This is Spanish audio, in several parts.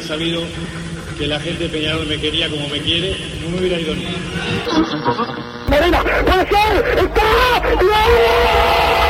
hubiera sabido que la gente de Peñarol me quería como me quiere, no me hubiera ido nunca. Medina, puede ser, está, No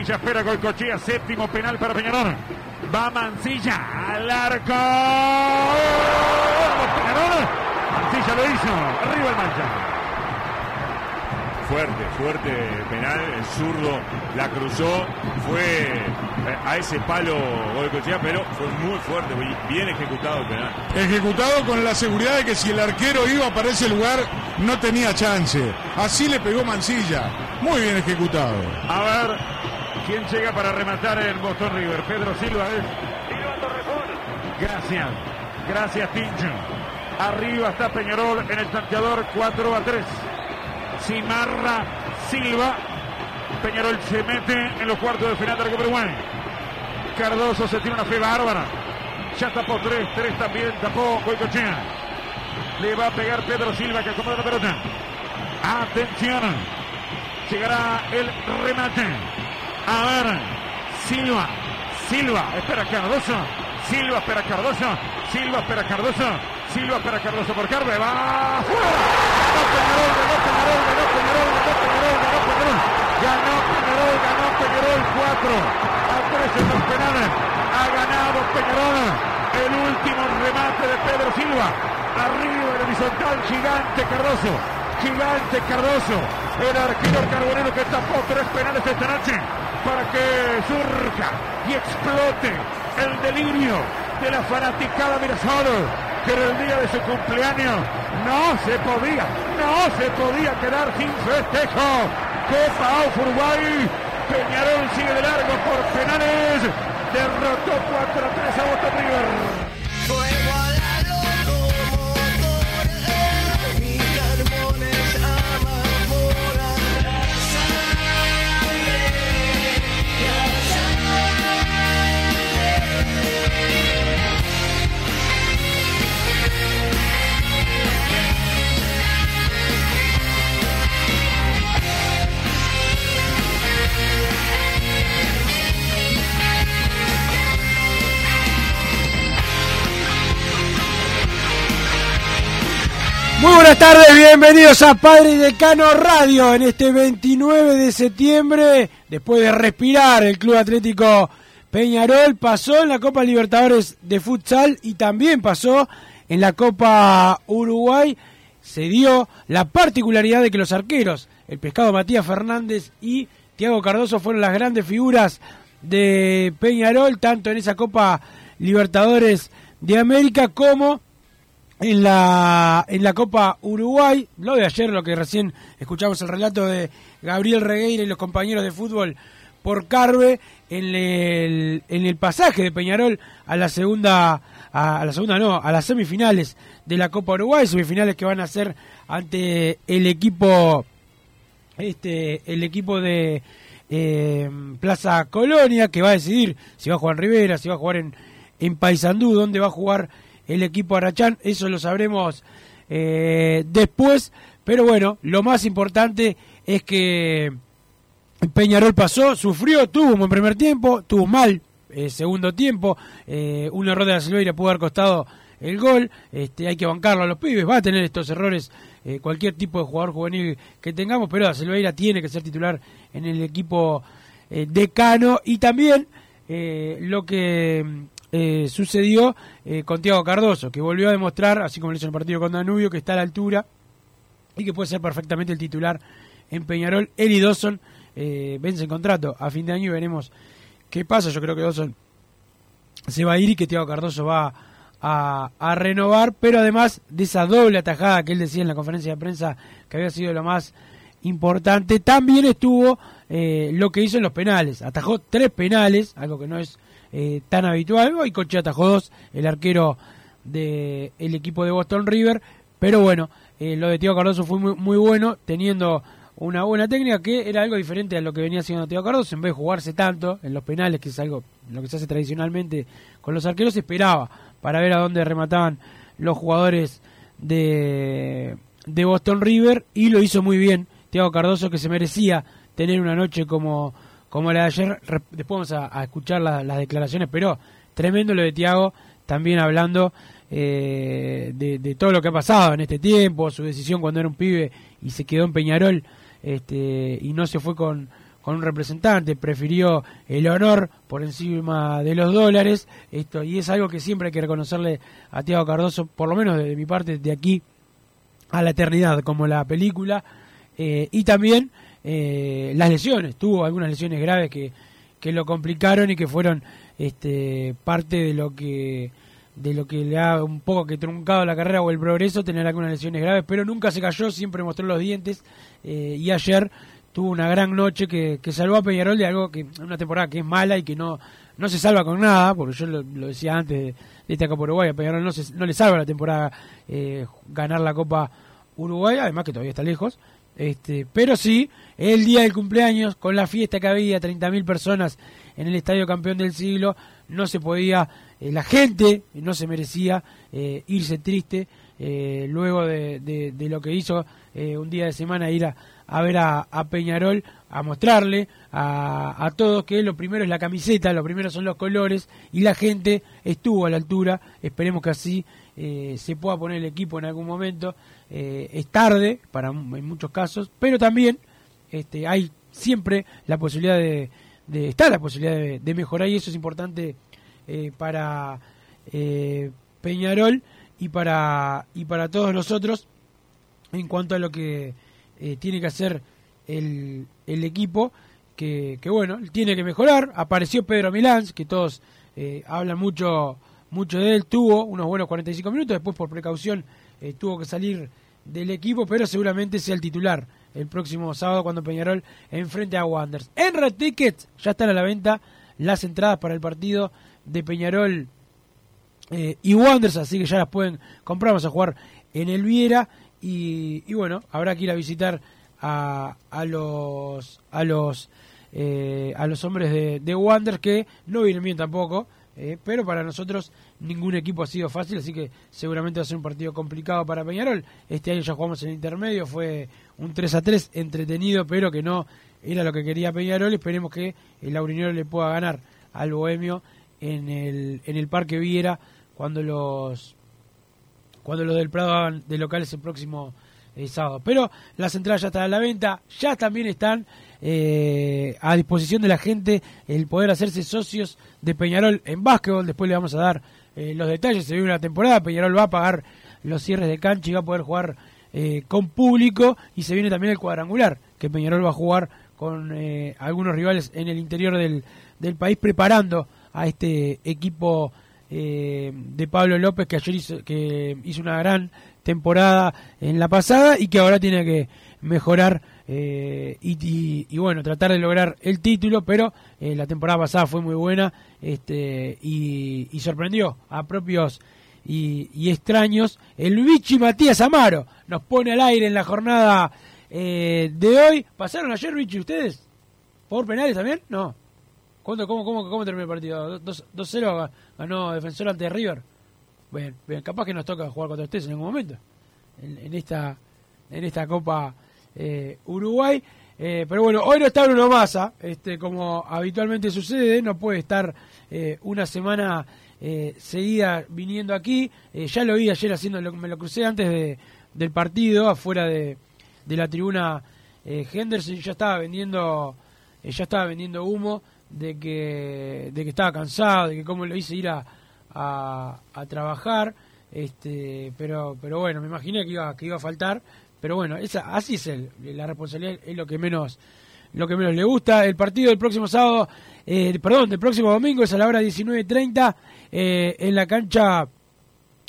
Mancilla, espera Goicochea, séptimo penal para Peñarol. Va Mancilla al arco. ¡Vamos, Peñarol! Mancilla lo hizo, arriba el mancha. Fuerte, fuerte penal, el zurdo la cruzó, fue eh, a ese palo Goicochea, pero fue muy fuerte, bien ejecutado el penal. Ejecutado con la seguridad de que si el arquero iba para ese lugar no tenía chance. Así le pegó Mancilla. Muy bien ejecutado. A ver, ¿quién llega para rematar el Boston River? Pedro Silva es. Gracias, gracias Tincho. Arriba está Peñarol en el tanteador 4 a 3. Cimarra Silva. Peñarol se mete en los cuartos de final de la Copa Uruguay. Cardoso se tiene una fe bárbara. Ya tapó tres, tres también tapó Goicochea. Le va a pegar Pedro Silva que acomoda la pelota. Atención. Llegará el remate. A ver. Silva. Silva. Espera Cardoso. Silva espera Cardoso. Silva espera Cardoso. Silva espera Cardoso por Carve. Va. Ganó Peñarol, ganó Peñarol, ganó Peñarol, ganó Peñarol, ganó Peñarol. Peñarol, ganó Peñarol 4 a 3 en los penales. Ha ganado Peñarol. El último remate de Pedro Silva. Arriba el horizontal gigante Cardoso. Gigante Cardoso. El arquero carbonero que tapó tres penales esta noche para que surja y explote el delirio de la fanaticada Mirasol que en el día de su cumpleaños no se podía, no se podía quedar sin festejo. Copa AUF Uruguay, Peñarol sigue de largo por penales, derrotó 4 a 3 a Boston River. Buenas tardes, bienvenidos a Padre Decano Radio en este 29 de septiembre. Después de respirar, el Club Atlético Peñarol pasó en la Copa Libertadores de Futsal y también pasó en la Copa Uruguay. Se dio la particularidad de que los arqueros, el pescado Matías Fernández y Tiago Cardoso, fueron las grandes figuras de Peñarol, tanto en esa Copa Libertadores de América como en la, en la Copa Uruguay. Lo de ayer, lo que recién escuchamos el relato de Gabriel Regueira y los compañeros de fútbol por Carve en el, en el pasaje de Peñarol a la segunda, a, la segunda no, a las semifinales de la Copa Uruguay, semifinales que van a ser ante el equipo, este, el equipo de eh, Plaza Colonia, que va a decidir si va a jugar en Rivera, si va a jugar en, en Paysandú, dónde va a jugar el equipo Arachán, eso lo sabremos eh, después, pero bueno, lo más importante es que Peñarol pasó, sufrió, tuvo un buen primer tiempo, tuvo mal eh, segundo tiempo, eh, un error de la pudo haber costado el gol, este, hay que bancarlo a los pibes, va a tener estos errores eh, cualquier tipo de jugador juvenil que tengamos, pero la Silveira tiene que ser titular en el equipo decano. Y también lo que eh, sucedió eh, con Tiago Cardoso, que volvió a demostrar, así como lo hizo en el partido con Danubio, que está a la altura y que puede ser perfectamente el titular en Peñarol. Él y Dawson eh, vence contrato a fin de año y veremos qué pasa. Yo creo que Dawson se va a ir y que Tiago Cardoso va a, a, renovar, pero además de esa doble atajada que él decía en la conferencia de prensa que había sido lo más importante, también estuvo eh, lo que hizo en los penales. Atajó tres penales, algo que no es eh, tan habitual. Hoy Coche atajó dos, el arquero del el equipo de Boston River. Pero bueno, eh, lo de Tío Cardoso fue muy, muy bueno, teniendo una buena técnica que era algo diferente a lo que venía haciendo Tío Cardoso. En vez de jugarse tanto en los penales, que es algo lo que se hace tradicionalmente con los arqueros, esperaba para ver a dónde remataban los jugadores de, de Boston River y lo hizo muy bien. Tiago Cardoso que se merecía tener una noche como como la de ayer. Después vamos a, escuchar las declaraciones, pero tremendo lo de Tiago, también hablando eh, de, todo lo que ha pasado en este tiempo, su decisión cuando era un pibe y se quedó en Peñarol este, y no se fue con, con un representante, prefirió el honor por encima de los dólares, esto y es algo que siempre hay que reconocerle a Tiago Cardoso, por lo menos de mi parte, de aquí a la eternidad, como la película, eh, y también eh, las lesiones, tuvo algunas lesiones graves que, que lo complicaron y que fueron este, parte de lo que de lo que le ha un poco que truncado la carrera o el progreso, tener algunas lesiones graves, pero nunca se cayó, siempre mostró los dientes eh, y ayer tuvo una gran noche que, que salvó a Peñarol de algo que una temporada que es mala y que no no se salva con nada, porque yo lo, decía antes de, esta Copa Uruguay, a Peñarol no, se, no le salva la temporada eh, ganar la Copa Uruguay, además que todavía está lejos, este, pero sí, el día del cumpleaños, con la fiesta que había, 30.000 personas en el Estadio Campeón del Siglo, no se podía, eh, la gente no se merecía eh, irse triste eh, luego de, lo que hizo un día de semana ir a, ver a, Peñarol, a mostrarle a, a, todos que lo primero es la camiseta, lo primero son los colores y la gente estuvo a la altura, esperemos que así se pueda poner el equipo en algún momento. Eh, es tarde para en muchos casos, pero también este, hay siempre la posibilidad de, de está la posibilidad de, mejorar y eso es importante eh, para eh, Peñarol y para y para todos nosotros en cuanto a lo que tiene que hacer el, el equipo que, que, bueno tiene que mejorar. Apareció Pedro Milán que todos hablan mucho mucho de él. Tuvo unos buenos 45 minutos después por precaución tuvo que salir del equipo, pero seguramente sea el titular el próximo sábado cuando Peñarol enfrente a Wanderers. En Red Tickets ya están a la venta las entradas para el partido de Peñarol eh, y Wanderers, así que ya las pueden comprar, vamos a jugar en el Viera y, bueno, habrá que ir a visitar a, a los a los eh, a los hombres de, de Wanderers que no vienen bien tampoco eh, pero para nosotros ningún equipo ha sido fácil, así que seguramente va a ser un partido complicado para Peñarol. Este año ya jugamos en intermedio, fue un 3 a 3 entretenido, pero que no era lo que quería Peñarol. Esperemos que el Laurinero le pueda ganar al Bohemio en el, en el Parque Viera cuando los cuando los del Prado hagan de locales el próximo eh, sábado. Pero las entradas ya están a la venta, ya también están eh, a disposición de la gente el poder hacerse socios de Peñarol en básquetbol. Después le vamos a dar eh, los detalles. Se vive una temporada, Peñarol va a pagar los cierres de cancha y va a poder jugar con público. Y se viene también el cuadrangular, que Peñarol va a jugar con algunos rivales en el interior del, del país, preparando a este equipo de Pablo López, que ayer hizo, que hizo una gran temporada en la pasada y que ahora tiene que mejorar eh, y, bueno, tratar de lograr el título, pero eh, la temporada pasada fue muy buena este, y, sorprendió a propios y, extraños. El Vichy Matías Amaro nos pone al aire en la jornada eh, de hoy. ¿Pasaron ayer, Vichy, ustedes? ¿Por penales también? No. ¿Cómo, cómo, cómo, cómo terminó el partido? 2-0 ganó Defensor ante River. Bien, capaz que nos toca jugar contra ustedes en algún momento. En, en esta en esta Copa eh, Uruguay. Eh, pero bueno, hoy no está Bruno Massa, este, como habitualmente sucede, no puede estar eh, una semana seguida viniendo aquí. ya lo vi ayer haciendo, me lo crucé antes de, del partido, afuera de, de la tribuna Henderson, ya estaba vendiendo, ya estaba vendiendo humo de que, de que estaba cansado, de que cómo lo hice ir a, a, trabajar, este, pero, pero bueno, me imaginé que iba, que iba a faltar, pero bueno, esa, así es el, la responsabilidad, es lo que menos, lo que menos le gusta. El partido del próximo sábado, eh, perdón, del próximo domingo es a la hora 19.30 eh, en la cancha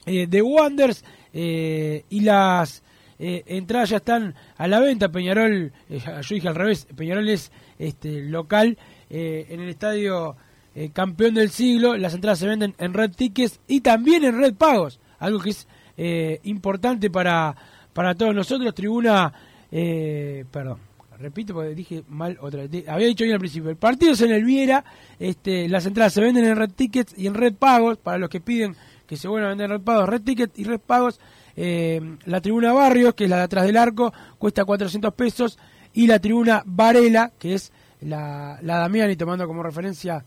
eh, de Wonders eh, y las eh, entradas ya están a la venta. Peñarol, eh, yo dije al revés, Peñarol es este, local eh, en el estadio eh, campeón del siglo. Las entradas se venden en Red Tickets y también en Red Pagos, algo que es eh, importante para, para todos nosotros. Tribuna, perdón, repito porque dije mal otra vez. Había dicho bien al principio, el partido es en el Viera, este, las entradas se venden en Red Tickets y en Red Pagos, para los que piden que se vuelvan a vender en Red Pagos, Red Tickets y Red Pagos. La tribuna Barrios, que es la de atrás del arco, cuesta 400 pesos. Y la tribuna Varela, que es la, la Damiani, tomando como referencia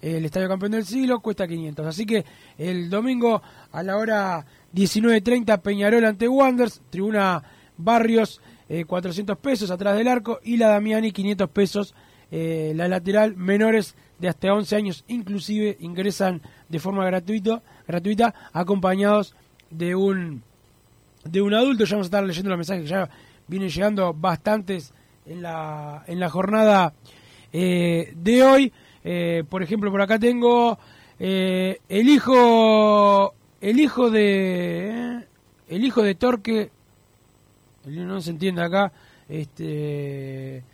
eh, el Estadio Campeón del Siglo, cuesta 500. Así que el domingo a la hora 19.30, Peñarol ante Wanderers, tribuna Barrios, eh, 400 pesos atrás del arco. Y la Damiani, 500 pesos. Eh, la lateral, menores de hasta 11 años, inclusive ingresan de forma gratuito, gratuita, acompañados de un de un adulto. Ya vamos a estar leyendo los mensajes que ya vienen llegando bastantes en la, en la jornada eh, de hoy. Eh, por ejemplo, por acá tengo eh, el hijo el hijo de el hijo de Torque no se entiende acá este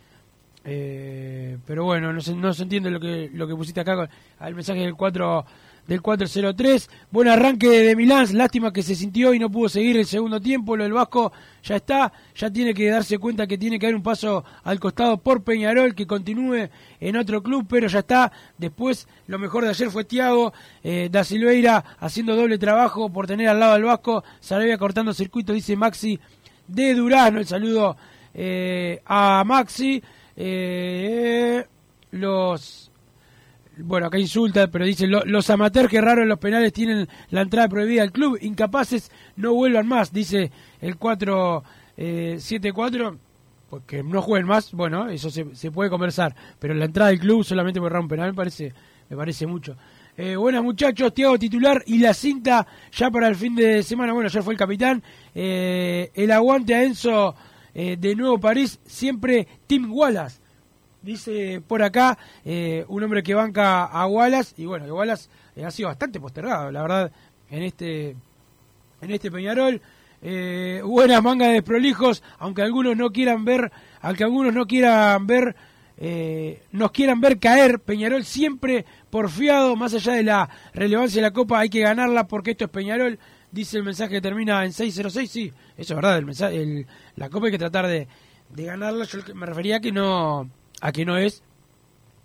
eh, pero bueno no se, no se entiende lo que lo que pusiste acá con, al mensaje del 4 del 403. Buen arranque de Milán, lástima que se sintió y no pudo seguir el segundo tiempo. Lo del Vasco ya está, ya tiene que darse cuenta que tiene que dar un paso al costado por Peñarol, que continúe en otro club, pero ya está. Después, lo mejor de ayer fue Tiago eh, da Silveira haciendo doble trabajo por tener al lado al Vasco. Sarabia cortando circuito, dice Maxi de Durano. El saludo eh, a Maxi. Eh, los bueno, acá insulta, pero dice, lo, los amateurs que raro en los penales tienen la entrada prohibida al club, incapaces no vuelvan más, dice el 474, pues que no jueguen más, bueno, eso se, se, puede conversar, pero la entrada del club solamente por errar un penal me parece, me parece mucho. Eh, buenas muchachos, Tiago titular y la cinta ya para el fin de semana, bueno, ya fue el capitán, eh, el aguante a Enzo eh, de Nuevo París, siempre Tim Wallace dice por acá eh, un hombre que banca a Wallace y bueno, Wallace eh, ha sido bastante postergado, la verdad, en este en este Peñarol. Eh, buenas mangas de prolijos, aunque algunos no quieran ver, aunque algunos no quieran ver, eh, nos quieran ver caer, Peñarol siempre porfiado, más allá de la relevancia de la Copa, hay que ganarla porque esto es Peñarol, dice el mensaje que termina en 606, sí, eso es verdad, el mensaje, el, la Copa hay que tratar de, de ganarla, yo me refería a que no a que no es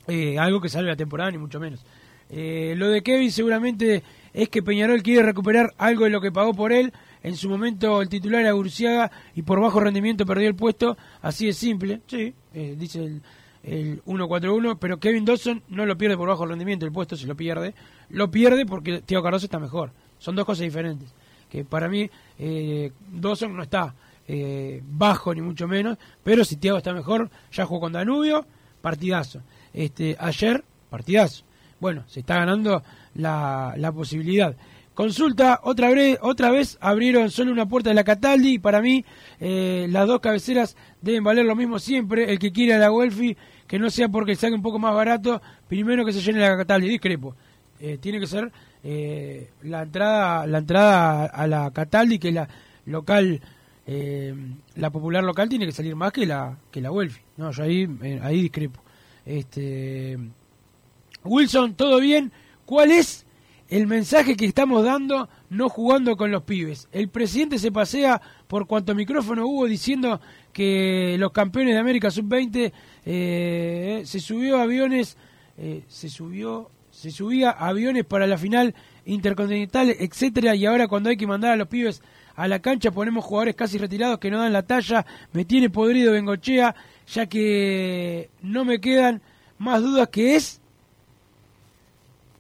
eh, algo que salve la temporada, ni mucho menos. Eh, lo de Kevin seguramente es que Peñarol quiere recuperar algo de lo que pagó por él. En su momento el titular era Urciaga y por bajo rendimiento perdió el puesto. Así de simple, sí, eh, dice el, el 1-4-1. Pero Kevin Dawson no lo pierde por bajo rendimiento, el puesto se lo pierde. Lo pierde porque Tío Cardoso está mejor. Son dos cosas diferentes. Que para mí eh, Dawson no está eh, bajo ni mucho menos, pero si Thiago está mejor, ya jugó con Danubio, partidazo. Este, ayer, partidazo. Bueno, se está ganando la, la posibilidad. Consulta, otra vez, otra vez abrieron solo una puerta de la Cataldi y para mí eh, las dos cabeceras deben valer lo mismo siempre. El que quiera la Welfi, que no sea porque salga un poco más barato, primero que se llene la Cataldi, discrepo. Eh, tiene que ser la entrada la entrada a la Cataldi, que es la local eh, la popular local tiene que salir más que la que la Welfi. No, yo ahí eh, ahí discrepo. Este Wilson, todo bien. ¿Cuál es el mensaje que estamos dando no jugando con los pibes? El presidente se pasea por cuanto micrófono hubo diciendo que los campeones de América sub-20 eh, se subió aviones eh, se subió se subía aviones para la final intercontinental, etcétera, y ahora cuando hay que mandar a los pibes a la cancha ponemos jugadores casi retirados que no dan la talla, me tiene podrido Bengochea, ya que no me quedan más dudas que es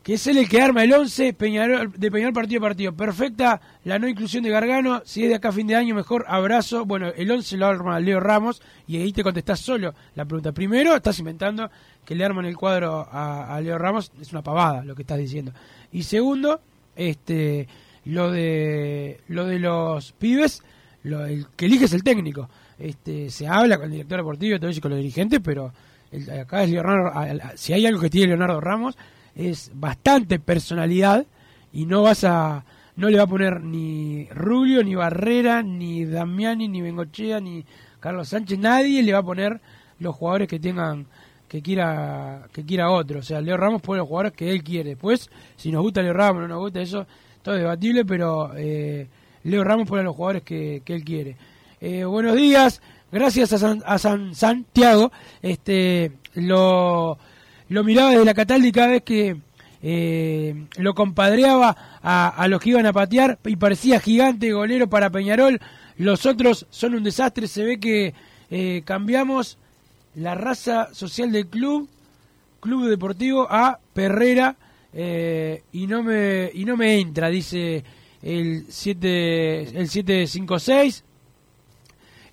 que es él el que arma el 11 Peñarol, de Peñarol partido a partido. Perfecta la no inclusión de Gargano, si es de acá a fin de año, mejor abrazo. Bueno, el 11 lo arma Leo Ramos y ahí te contestás solo la pregunta. Primero, estás inventando que le arman el cuadro a, a Leo Ramos, es una pavada lo que estás diciendo. Y segundo, este lo de lo de los pibes, lo, el que elige es el técnico. Este, se habla con el director deportivo y con los dirigentes, pero el- acá es Leonardo, si hay algo que tiene Leonardo Ramos es bastante personalidad y no vas a no le va a poner ni Rubio, ni Barrera, ni Damiani, ni Bengochea, ni Carlos Sánchez, nadie le va a poner los jugadores que tengan que quiera que quiera otro, o sea, Leo Ramos pone los jugadores que él quiere. Después, si nos gusta Leo Ramos, no nos gusta eso, todo es debatible, pero eh, Leo Ramos pone los jugadores que, que él quiere. Eh, buenos días, gracias a, San, a San Santiago. Este, lo, lo miraba desde la Cataldi cada vez que eh, lo compadreaba a, a los que iban a patear y parecía gigante golero para Peñarol. Los otros son un desastre. Se ve que cambiamos la raza social del club, club deportivo, a Perrera eh, y no me y no me entra, dice el 7 el 756.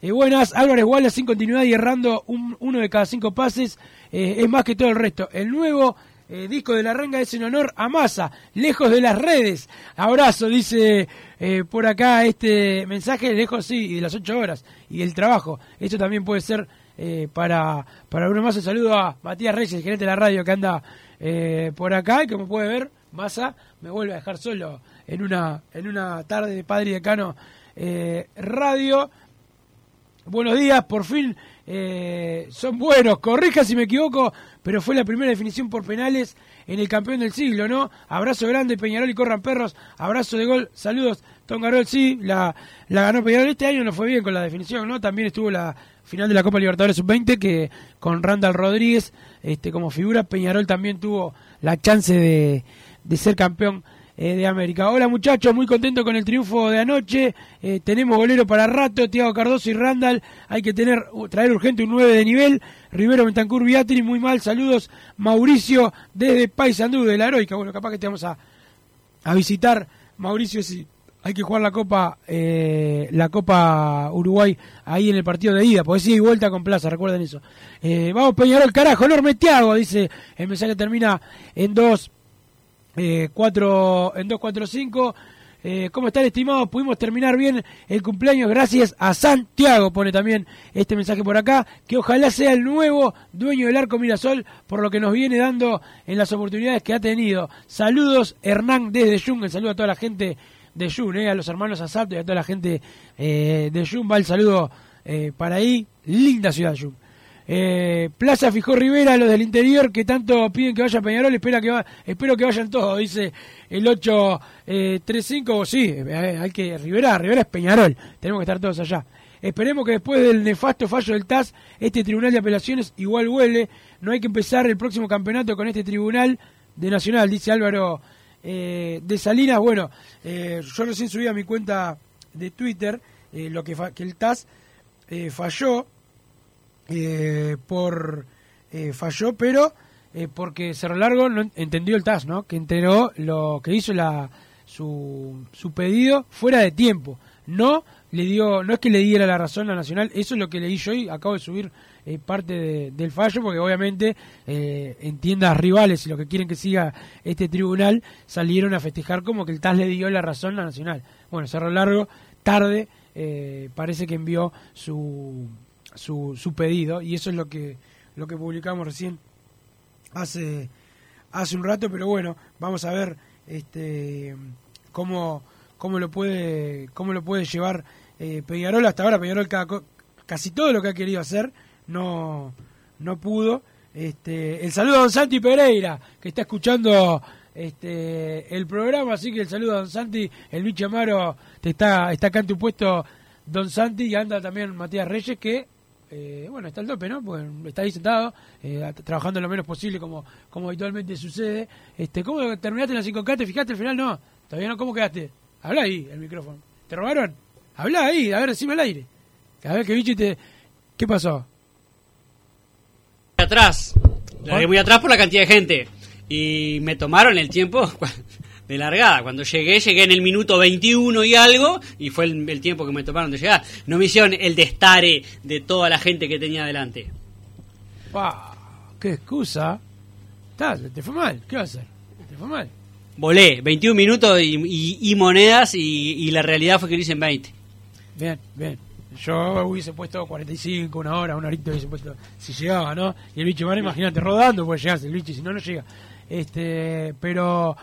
Eh, buenas, Álvarez Wallace sin continuidad y errando un- uno de cada cinco pases eh, es más que todo el resto. El nuevo eh, disco de la ranga es en honor a Massa, lejos de las redes. Abrazo, dice eh, por acá este mensaje, lejos sí, y de las ocho horas y del trabajo. Esto también puede ser para, para uno más. Un saludo a Matías Reyes, el gerente de la radio que anda eh, por acá y como puede ver, Massa me vuelve a dejar solo en una, en una tarde de Padre y Decano eh, Radio. Buenos días, por fin eh, son buenos. Corrija si me equivoco, pero fue la primera definición por penales en el campeón del siglo, ¿no? Abrazo grande, Peñarol y corran perros. Abrazo de gol, saludos. Tongarol, sí, la, la ganó Peñarol. Este año no fue bien con la definición, ¿no? También estuvo la final de la Copa Libertadores Sub-20 que con Randall Rodríguez este, como figura, Peñarol también tuvo la chance de, ser campeón eh, de América. Hola muchachos, muy contento con el triunfo de anoche. Eh, tenemos golero para rato, Tiago Cardoso y Randall. Hay que tener traer urgente un 9 de nivel. Rivero Bentancur Beatriz, muy mal. Saludos. Mauricio desde Paysandú de la Heroica. Bueno, capaz que te vamos a, a visitar. Mauricio, si hay que jugar la Copa eh, la Copa Uruguay ahí en el partido de ida, porque sí, vuelta con plaza, recuerden eso. Eh, vamos Peñarol, carajo, enorme Tiago, dice el mensaje termina en 2 eh, cuatro, en 245. Eh, ¿Cómo están, estimados? Pudimos terminar bien el cumpleaños gracias a Santiago, pone también este mensaje por acá, que ojalá sea el nuevo dueño del Arco Mirasol por lo que nos viene dando en las oportunidades que ha tenido. Saludos, Hernán desde Jung, el saludo a toda la gente de Jung, eh, a los hermanos Asalto y a toda la gente eh, de Jung, va el saludo eh, para ahí, linda ciudad Jung. Eh, Plaza Fijó Rivera, los del interior que tanto piden que vaya a Peñarol, espera que va, espero que vayan todos, dice el 835, sí, eh, hay que, Rivera, Rivera es Peñarol, tenemos que estar todos allá. Esperemos que después del nefasto fallo del TAS, este tribunal de apelaciones igual huele, no hay que empezar el próximo campeonato con este tribunal de Nacional, dice Álvaro eh, de Salinas, bueno, eh, yo recién subí a mi cuenta de Twitter eh, lo que, que el TAS eh, falló, eh, por falló, pero porque Cerro Largo no en- entendió el TAS, ¿no? Que entregó lo que hizo la su, su pedido fuera de tiempo. No le dio, no es que le diera la razón a Nacional, eso es lo que leí yo y acabo de subir eh, parte de- del fallo, porque obviamente eh, en tiendas rivales y lo que quieren que siga este tribunal salieron a festejar como que el TAS le dio la razón a Nacional. Bueno, Cerro Largo, tarde, eh, parece que envió su su, su pedido y eso es lo que lo que publicamos recién hace hace un rato pero bueno vamos a ver este cómo cómo lo puede cómo lo puede llevar eh, Peñarol hasta ahora Peñarol cada casi todo lo que ha querido hacer no no pudo este el saludo a Don Santi Pereira que está escuchando este el programa así que el saludo a Don Santi el bicho Amaro te está está acá en tu puesto Don Santi y anda también Matías Reyes que eh, bueno, está el tope, ¿no? Pues está ahí sentado, eh, trabajando lo menos posible como, como habitualmente sucede. Este, ¿Cómo terminaste en la 5K? ¿Te fijaste al final? No, todavía no. ¿Cómo quedaste? Habla ahí, el micrófono. ¿Te robaron? Habla ahí, a ver, decime al aire. A ver, que bicho te... ¿Qué pasó? Atrás. La dejé muy atrás por la cantidad de gente. y me tomaron el tiempo de largada. Cuando llegué, llegué en el minuto 21 y algo, y fue el, el tiempo que me tomaron de llegar. No me hicieron el destare de toda la gente que tenía delante. Pa, qué excusa. Está, te fue mal. ¿Qué va a hacer? Te fue mal. Volé 21 minutos y, y- y monedas, y, y la realidad fue que lo hice en 20. Bien, bien. Yo hubiese puesto 45, una hora, una horita hubiese puesto, si llegaba, ¿no? Y el bicho, bueno, imagínate, rodando puede llegarse el bicho, si no, no llega. Este, pero,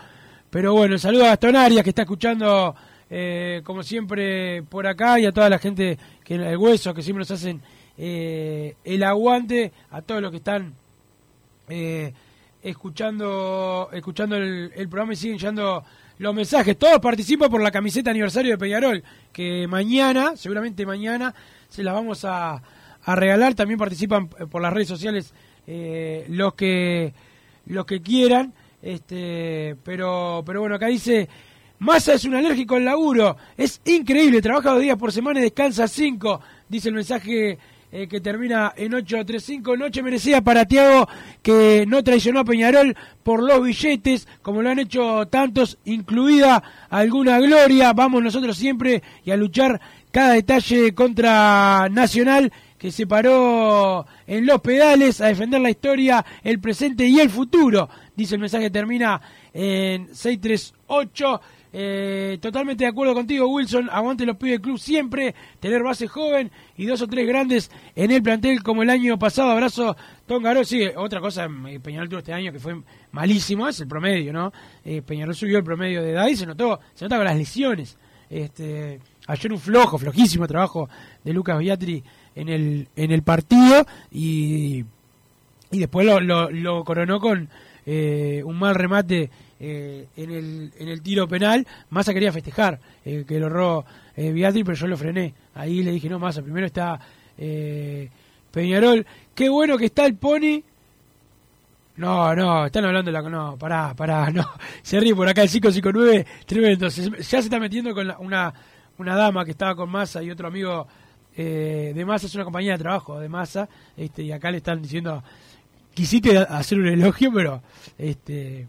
pero bueno, saludo a Gastón Arias, que está escuchando, eh, como siempre, por acá, y a toda la gente, que el hueso, que siempre nos hacen eh, el aguante, a todos los que están eh, escuchando escuchando el, el programa y siguen llegando los mensajes. Todos participan por la camiseta aniversario de Peñarol, que mañana, seguramente mañana, se las vamos a, a regalar. También participan eh, por las redes sociales eh, los que los que quieran. Este, pero, pero bueno, acá dice Massa es un alérgico al laburo. Es increíble, trabaja dos días por semana y descansa cinco. Dice el mensaje eh, que termina en 835. Noche merecida para Tiago, que no traicionó a Peñarol por los billetes, como lo han hecho tantos, incluida alguna gloria. Vamos nosotros siempre y a luchar cada detalle contra Nacional, que se paró en los pedales a defender la historia, el presente y el futuro. Dice el mensaje termina en 638. Eh, totalmente de acuerdo contigo, Wilson. Aguante los pibes del club siempre. Tener base joven y dos o tres grandes en el plantel como el año pasado. Abrazo, Tom Garó. Sí, otra cosa, eh, Peñarol tuvo este año que fue malísimo, es el promedio, ¿no? Eh, Peñarol subió el promedio de edad y se notó, se nota con las lesiones. Este, ayer un flojo, flojísimo trabajo de Lucas Beatri en el, en el partido y, y después lo, lo, lo coronó con eh, un mal remate eh, en, el, en el tiro penal. Massa quería festejar eh, que lo erró eh, Beatri, pero yo lo frené. Ahí le dije, no, Massa, primero está eh, Peñarol. Qué bueno que está el Pony. No, no, están hablando de la... No, pará, pará, no. Se ríe por acá el 559, tremendo. Se- ya se está metiendo con una, una dama que estaba con Massa y otro amigo de Massa, es una compañía de trabajo de Massa, este, y acá le están diciendo, quisiste hacer un elogio, pero este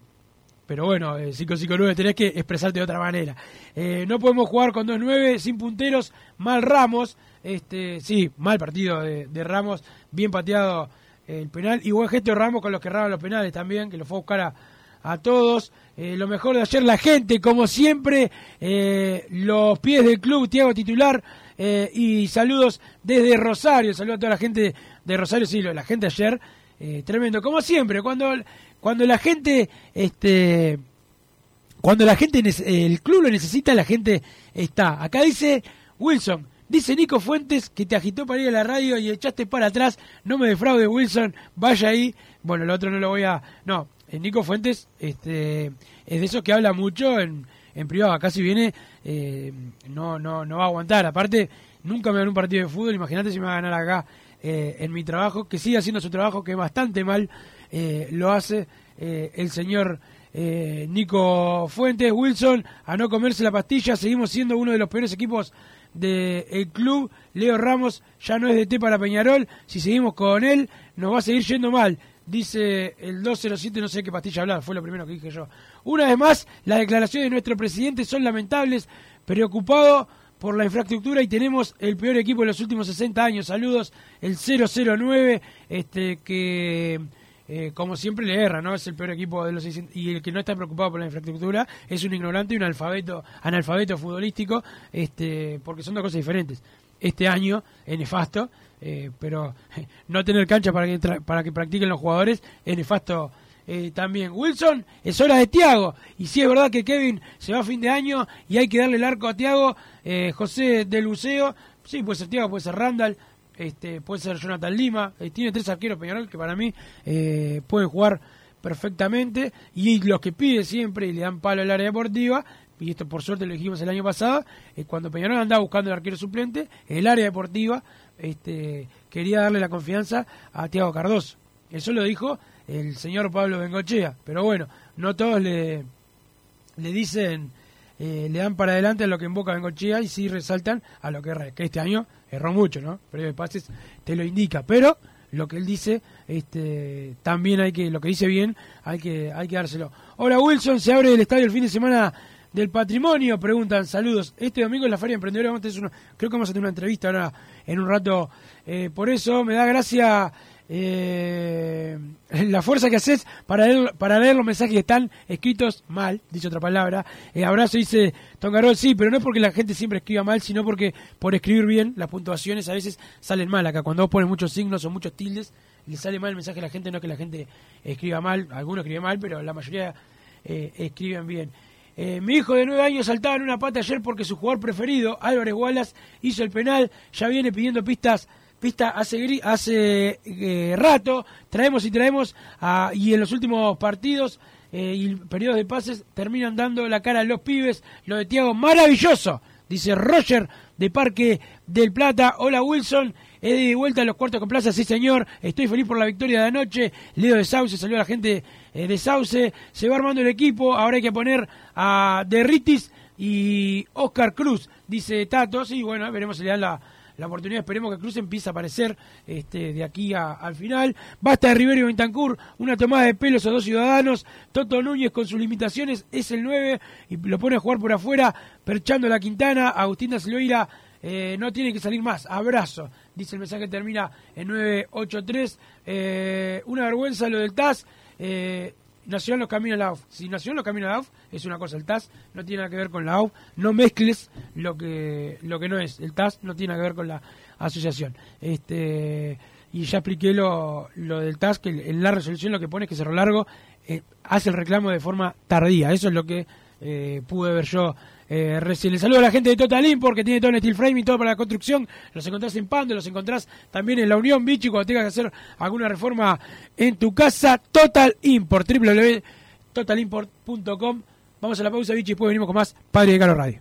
pero bueno, eh, 5-5-9 tenés que expresarte de otra manera. Eh, no podemos jugar con 2-9 sin punteros, mal Ramos, este sí, mal partido de, Ramos, bien pateado el penal, y buen gesto de Ramos con los que erraban los penales también, que lo fue a buscar a, a todos. Eh, lo mejor de ayer, la gente, como siempre, eh, los pies del club, Tiago titular, eh, y saludos desde Rosario, saludos a toda la gente de Rosario, sí, la gente ayer, eh, tremendo, como siempre, cuando, cuando la gente, este, cuando la gente, el club lo necesita, la gente está. Acá dice Wilson, dice Nico Fuentes que te agitó para ir a la radio y echaste para atrás, no me defraude Wilson, vaya ahí. Bueno, el otro no lo voy a... No, eh, Nico Fuentes este, es de esos que habla mucho en, en privado, acá si viene eh, no, no, no va a aguantar. Aparte, nunca me ganó un partido de fútbol, imagínate si me va a ganar acá eh, en mi trabajo, que sigue haciendo su trabajo, que bastante mal eh, lo hace eh, el señor eh, Nico Fuentes, Wilson, a no comerse la pastilla, seguimos siendo uno de los peores equipos del club, Leo Ramos ya no es de té para Peñarol, si seguimos con él nos va a seguir yendo mal, dice el 207, no sé qué pastilla hablar, fue lo primero que dije yo. Una vez más, las declaraciones de nuestro presidente son lamentables, preocupado por la infraestructura y tenemos el peor equipo de los últimos 60 años. Saludos, el 009, este que eh, como siempre le erra, ¿no? Es el peor equipo de los 600 y el que no está preocupado por la infraestructura es un ignorante y un alfabeto, analfabeto futbolístico, este, porque son dos cosas diferentes. Este año es nefasto, eh, pero no tener cancha para que tra- para que practiquen los jugadores es nefasto eh, también. Wilson, es hora de Tiago. Y si es verdad que Kevin se va a fin de año y hay que darle el arco a Tiago, eh, José de Luceo, sí, puede ser Tiago, puede ser Randall, este, puede ser Jonathan Lima. eh, tiene tres arqueros Peñarol que para mí eh, pueden jugar perfectamente. Y los que pide siempre y le dan palo al área deportiva. Y esto por suerte lo dijimos el año pasado, cuando Peñarol andaba buscando el arquero suplente, el área deportiva este, quería darle la confianza a Tiago Cardoso. Eso lo dijo el señor Pablo Bengochea. Pero bueno, no todos le, le dicen, eh, le dan para adelante a lo que invoca Bengochea y sí resaltan a lo que que este año erró mucho, ¿no? De pases te lo indica. Pero lo que él dice, este, también hay que, lo que dice bien, hay que, hay que dárselo. Hola Wilson, se abre el estadio el fin de semana del patrimonio, preguntan, saludos. Este domingo en la Feria Emprendedora, vamos a tener creo que vamos a tener una entrevista ahora en un rato. eh, por eso me da gracia eh, la fuerza que haces para leer, para leer los mensajes que están escritos mal, dice otra palabra. Eh, abrazo, dice Tongarol, sí, pero no es porque la gente siempre escriba mal, sino porque por escribir bien las puntuaciones a veces salen mal acá. Cuando vos pones muchos signos o muchos tildes, le sale mal el mensaje a la gente, no es que la gente escriba mal, algunos escriben mal, pero la mayoría eh, escriben bien. Eh, mi hijo de nueve años saltaba en una pata ayer porque su jugador preferido, Álvarez Wallace, hizo el penal, ya viene pidiendo pistas pista hace eh, rato, traemos y traemos, y en los últimos partidos eh, y periodos de pases terminan dando la cara a los pibes, lo de Tiago, maravilloso, dice Roger de Parque del Plata, hola Wilson, he de vuelta a los cuartos con plaza, sí señor, estoy feliz por la victoria de anoche, Leo de Sauce, salió la gente eh, de Sauce, se va armando el equipo, ahora hay que poner a Derritis y Oscar Cruz, dice Tato, sí, bueno, veremos si le dan la, la oportunidad, esperemos que Cruz empiece a aparecer este, de aquí a- al final. Basta de Rivero y Bentancur, una tomada de pelo esos dos ciudadanos. Toto Núñez con sus limitaciones es el 9 y lo pone a jugar por afuera, perchando la Quintana. Agustín da Silveira eh, no tiene que salir más. Abrazo, dice el mensaje, termina en 983. Eh, una vergüenza lo del TAS. Eh, Nacional no camina a la AUF. Si Nacional no camina a la AUF, es una cosa. El TAS no tiene nada que ver con la AUF. No mezcles lo que lo que no es. El TAS no tiene nada que ver con la asociación. Este Y ya expliqué lo, lo del TAS, que en la resolución lo que pone es que Cerro Largo eh, hace el reclamo de forma tardía. Eso es lo que eh, pude ver yo eh. Le saludo a la gente de Total Import que tiene todo en steel frame y todo para la construcción. Los encontrás en Pando, los encontrás también en la Unión Bichi cuando tengas que hacer alguna reforma en tu casa. Total Import, www.totalimport.com. Vamos a la pausa, Bichi, y después venimos con más Padre de Caro Radio.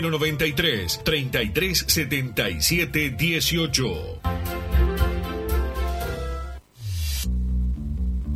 093 3377 18.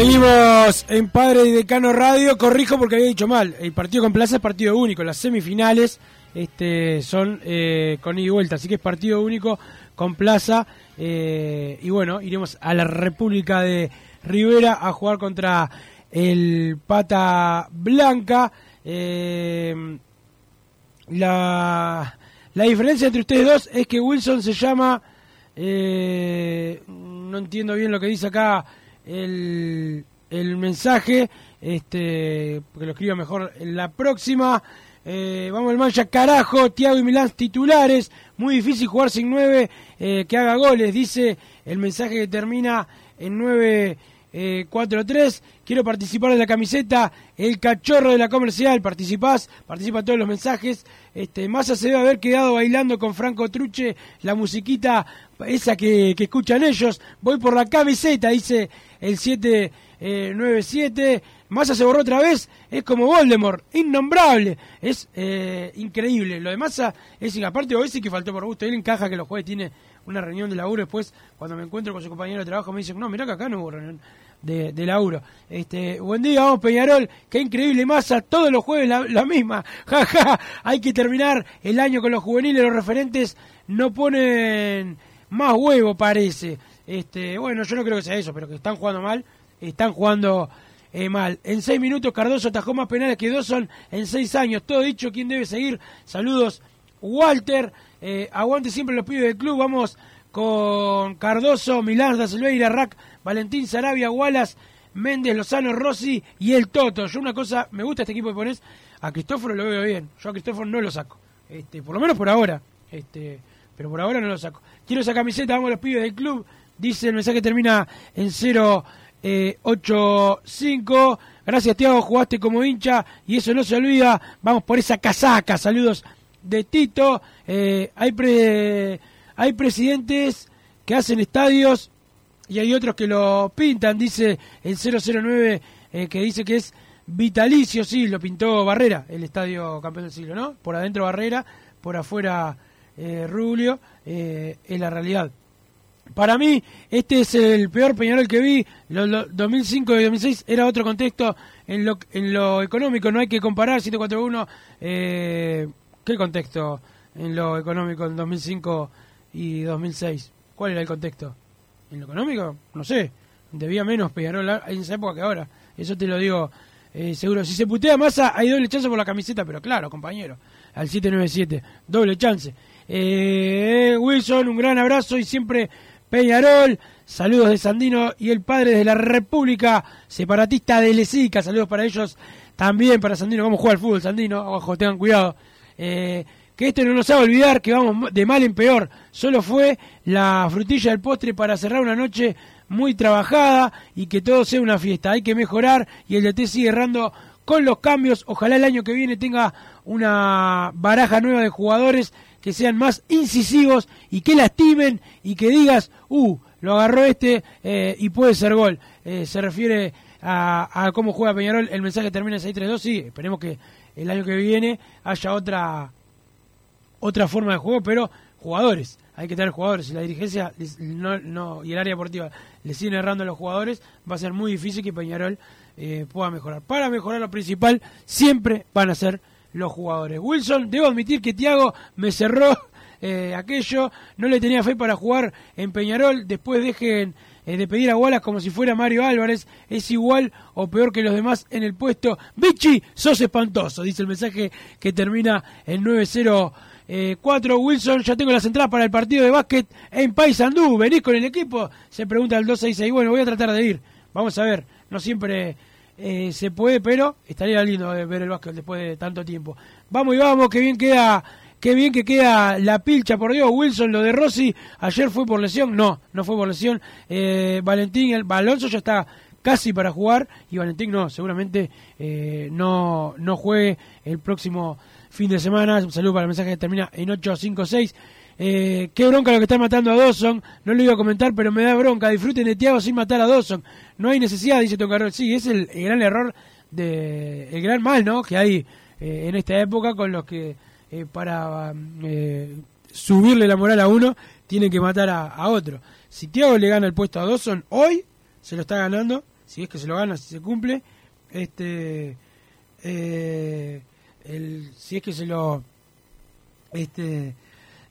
Seguimos en Padre y Decano Radio. Corrijo porque había dicho mal. El partido con Plaza es partido único. Las semifinales este, son eh, con ida y vuelta. Así que es partido único con Plaza. eh, y bueno, iremos a la República de Rivera a jugar contra el Pata Blanca. Eh, la, la diferencia entre ustedes dos es que Wilson se llama. no entiendo bien lo que dice acá el, el mensaje. Este, porque lo escriba mejor en la próxima. Eh, vamos el mancha carajo, Tiago y Milán titulares. Muy difícil jugar sin nueve eh, que haga goles, dice el mensaje que termina en 9 eh, 4-3. Quiero participar de la camiseta. El cachorro de la comercial. Participás, participa todos los mensajes. Este, Massa se debe haber quedado bailando con Franco Truche la musiquita esa que, que escuchan ellos. Voy por la camiseta, dice el 797. Massa se borró otra vez. Es como Voldemort, innombrable. Es eh, increíble. Lo de Massa es aparte de ese que faltó por gusto. Él encaja que los jueves tiene una reunión de laburo. Después, cuando me encuentro con su compañero de trabajo, me dicen: No, mirá que acá no hubo reunión de, de laburo. Este, buen día, vamos Peñarol, qué increíble masa, todos los jueves la, la misma, jaja, hay que terminar el año con los juveniles, los referentes no ponen más huevo parece. Este, bueno, yo no creo que sea eso, pero que están jugando mal, están jugando eh, mal. En seis minutos Cardoso atajó más penales que dos son en seis años. Todo dicho, ¿quién debe seguir? Saludos, Walter. Eh, aguante siempre los pibes del club. Vamos con Cardoso, Milán, da Silveira, Rack, Valentín Sarabia, Wallace, Méndez, Lozano, Rossi y el Toto. Yo una cosa, me gusta este equipo que pones, a Cristóforo lo veo bien. Yo a Cristóforo no lo saco. Este, por lo menos por ahora. Este, pero por ahora no lo saco. Quiero esa camiseta, vamos los pibes del club. Dice el mensaje termina en 085. Gracias, Tiago, jugaste como hincha y eso no se olvida. Vamos por esa casaca. Saludos de Tito. Eh, hay, hay presidentes que hacen estadios y hay otros que lo pintan. Dice el 009 eh, que dice que es vitalicio. Sí, lo pintó Barrera, el estadio campeón del siglo, ¿no? Por adentro Barrera, por afuera eh, Rubio. eh, es la realidad. Para mí, este es el peor Peñarol que vi. Lo- lo- 2005 y 2006 era otro contexto, en lo, en lo económico, no hay que comparar 741, eh, ¿qué contexto en lo económico en 2005 y 2006? ¿Cuál era el contexto? ¿En lo económico? No sé, debía menos Peñarol en esa época que ahora, eso te lo digo eh, seguro. Si se putea masa, hay doble chance por la camiseta, pero claro, compañero, al 797, doble chance. Eh, Wilson, un gran abrazo y siempre Peñarol. Saludos de Sandino y el padre de la República Separatista de Lesica. Saludos para ellos también, para Sandino. Vamos a jugar al fútbol, Sandino. Abajo, tengan cuidado. Eh, que esto no nos haga olvidar que vamos de mal en peor. Solo fue la frutilla del postre para cerrar una noche muy trabajada y que todo sea una fiesta. Hay que mejorar y el DT sigue errando con los cambios. Ojalá el año que viene tenga una baraja nueva de jugadores que sean más incisivos y que lastimen y que digas, uh, lo agarró este eh, y puede ser gol. Eh, se refiere a, a, cómo juega Peñarol. El mensaje termina en 6-3-2. Sí, esperemos que el año que viene haya otra otra forma de juego, pero jugadores. Hay que tener jugadores. Si la dirigencia no, no, y el área deportiva le siguen errando a los jugadores, va a ser muy difícil que Peñarol eh, pueda mejorar. Para mejorar lo principal, siempre van a ser los jugadores. Wilson, debo admitir que Tiago me cerró eh, aquello, no le tenía fe para jugar en Peñarol, después dejen eh, de pedir a Wallace como si fuera Mario Álvarez, es igual o peor que los demás en el puesto. Bichi, sos espantoso, dice el mensaje que termina en 904. Wilson, ya tengo las entradas para el partido de básquet en Paysandú, ¿venís con el equipo? Se pregunta el 266, bueno, voy a tratar de ir, vamos a ver, no siempre eh, se puede, pero estaría lindo ver el básquet después de tanto tiempo. Vamos y vamos, que bien queda, qué bien que queda la pilcha, por Dios, Wilson, lo de Rossi, ayer fue por lesión, no, no fue por lesión, eh, Valentín, el Alonso ya está casi para jugar y Valentín no, seguramente eh, no, no juegue el próximo fin de semana. Un saludo para el mensaje que termina en 856. Eh, qué bronca lo que está matando a Dawson. No lo iba a comentar, pero me da bronca. Disfruten de Tiago sin matar a Dawson. No hay necesidad, dice Tocarrol. Sí, es el, gran error, de el gran mal ¿no? que hay eh, en esta época con los que eh, para eh, subirle la moral a uno tienen que matar a, a, otro. Si Tiago le gana el puesto a Dawson, hoy se lo está ganando. Si es que se lo gana, si se cumple. Este. Si es que se lo. Este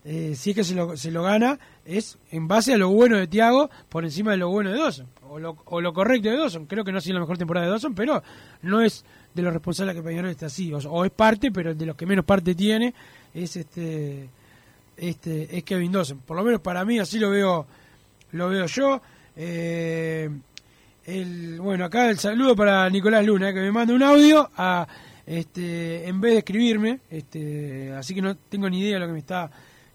eh, si es que se lo, se lo gana, es en base a lo bueno de Tiago por encima de lo bueno de Dawson, o lo, o lo correcto de Dawson. Creo que no ha sido la mejor temporada de Dawson, pero no es de los responsables que Peñarol esté así, o, es parte, pero de los que menos parte tiene es este este es Kevin Dawson. Por lo menos para mí así lo veo lo veo yo. Eh, el, bueno, acá el saludo para Nicolás Luna, que me manda un audio a este en vez de escribirme, este, así que no tengo ni idea de lo que me está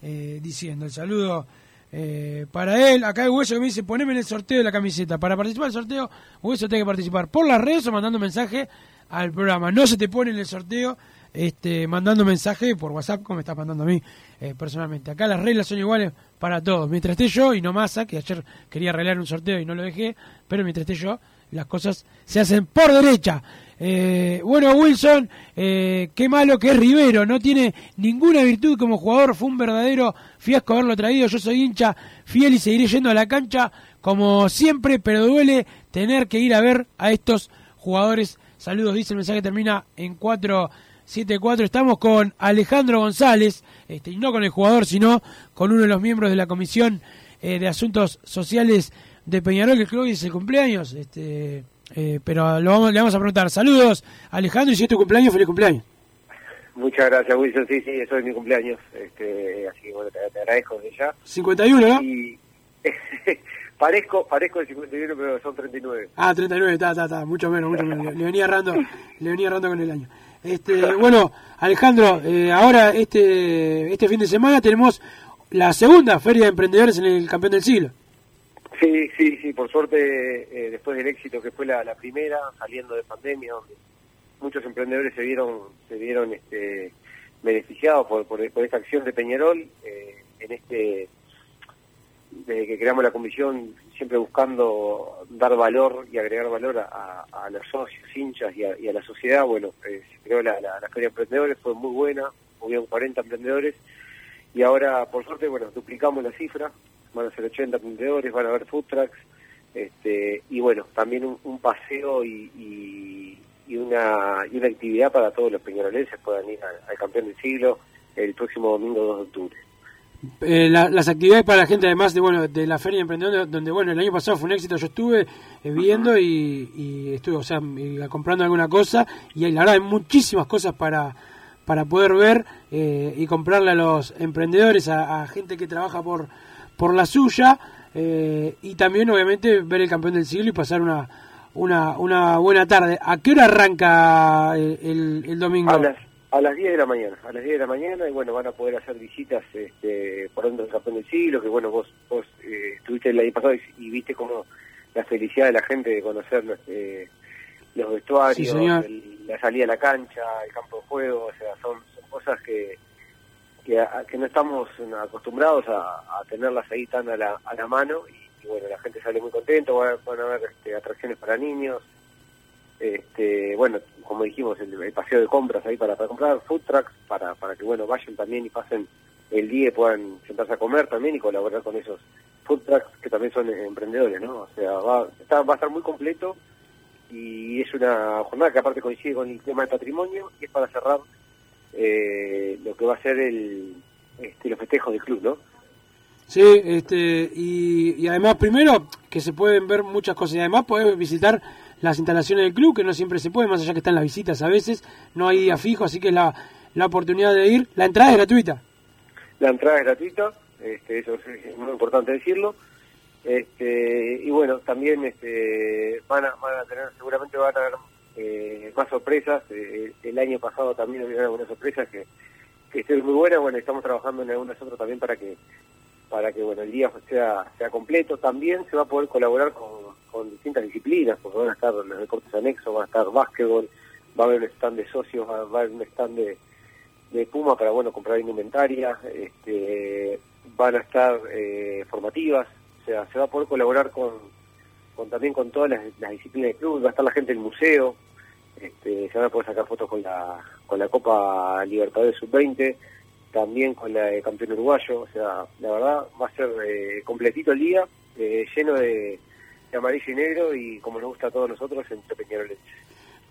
eh, diciendo. El saludo eh, para él. Acá hay Hueso que me dice, poneme en el sorteo de la camiseta. Para participar del sorteo, Hueso tiene que participar por las redes o mandando mensaje al programa. No se te pone en el sorteo este, mandando mensaje por WhatsApp como me estás mandando a mí eh, personalmente. Acá las reglas son iguales para todos. Mientras esté yo y no Masa, que ayer quería arreglar un sorteo y no lo dejé, pero mientras esté yo, las cosas se hacen por derecha. Eh, bueno, Wilson, eh, qué malo que es Rivero, no tiene ninguna virtud como jugador, fue un verdadero fiasco haberlo traído, yo soy hincha fiel y seguiré yendo a la cancha como siempre, pero duele tener que ir a ver a estos jugadores. Saludos, dice el mensaje, termina en 474, estamos con Alejandro González, este, y no con el jugador, sino con uno de los miembros de la Comisión eh, de Asuntos Sociales de Peñarol, que creo que es el cumpleaños, este eh, pero lo vamos, le vamos a preguntar. Saludos, Alejandro, y si es tu cumpleaños, feliz cumpleaños. Muchas gracias, Wilson. Sí, sí, eso es mi cumpleaños. Este, así que bueno, te, te agradezco desde ya. 51, ¿no? Y, parezco, parezco de 51, pero son 39. Ah, 39, está, está, está. Mucho menos, mucho menos. Le, le venía errando, le venía errando con el año. Este, bueno, Alejandro, eh, ahora este, este fin de semana tenemos la segunda feria de emprendedores en el Campeón del Siglo. Sí, sí, sí, por suerte, eh, después del éxito que fue la, primera, saliendo de pandemia, donde muchos emprendedores se vieron, se vieron este, beneficiados por, por, esta acción de Peñarol, eh, en este, desde que creamos la comisión, siempre buscando dar valor y agregar valor a, a, los socios, hinchas y a, la sociedad, bueno, eh, se creó la, la, de emprendedores, fue muy buena, hubieron 40 emprendedores, y ahora, por suerte, bueno, duplicamos la cifra, van a ser 80 emprendedores, van a haber food trucks, este, y bueno, también un, un paseo y, y, y una y una actividad para todos los peñarolenses puedan ir al, al campeón del siglo el próximo domingo 2 de octubre. Eh, la- las actividades para la gente además de bueno de la feria de emprendedores donde bueno el año pasado fue un éxito yo estuve eh, viendo y, y estuve o sea comprando alguna cosa y la verdad hay muchísimas cosas para para poder ver eh, y comprarle a los emprendedores a, a gente que trabaja por por la suya eh, y también obviamente ver el campeón del siglo y pasar una una, una buena tarde ¿a qué hora arranca el, el- el domingo? A las, a las 10 de la mañana, a las 10 de la mañana, y bueno, van a poder hacer visitas este, por dentro del campeón del siglo, que bueno, vos, vos eh, estuviste el año pasado y, y viste como la felicidad de la gente de conocer eh, los vestuarios, Sí, el- la salida a la cancha, el campo de juego, o sea, son, son cosas que, que, a- que no estamos acostumbrados a, tenerlas ahí tan a la, a la mano, y, y bueno, la gente sale muy contento, van, a- haber este, atracciones para niños, este, bueno, como dijimos, el, paseo de compras ahí para, para comprar food trucks, para, para que, bueno, vayan también y pasen el día y puedan sentarse a comer también y colaborar con esos food trucks que también son emprendedores, ¿no? O sea, va, va a estar muy completo y es una jornada que aparte coincide con el tema del patrimonio y es para cerrar eh, lo que va a ser el, este, los festejos del club, ¿no? Sí, este, y, y además, primero, que se pueden ver muchas cosas. Y además, podés visitar las instalaciones del club, que no siempre se puede, más allá que están las visitas a veces. No hay día fijo, así que es la, la oportunidad de ir. La entrada es gratuita. La entrada es gratuita, este, eso es, muy importante decirlo. Este, y bueno, también este, van, a, van a tener, seguramente van a haber eh, más sorpresas. Eh, el año pasado también había algunas sorpresas que, que estén muy buenas. Bueno, estamos trabajando en algunas otras también para que para que bueno el día sea sea completo. También se va a poder colaborar con, con distintas disciplinas, porque van a estar los deportes anexos, va a estar básquetbol, va a haber un stand de socios, va a haber un stand de, de Puma para bueno comprar indumentaria, este, van a estar eh, formativas, o sea, se va a poder colaborar con, también con todas las, disciplinas del club, va a estar la gente del museo, este, se van a poder sacar fotos con la, con la Copa Libertadores Sub-20, también con la de campeón uruguayo, o sea, la verdad va a ser eh, completito el día, eh, lleno de, amarillo y negro y como nos gusta a todos nosotros, entre Peñaroles.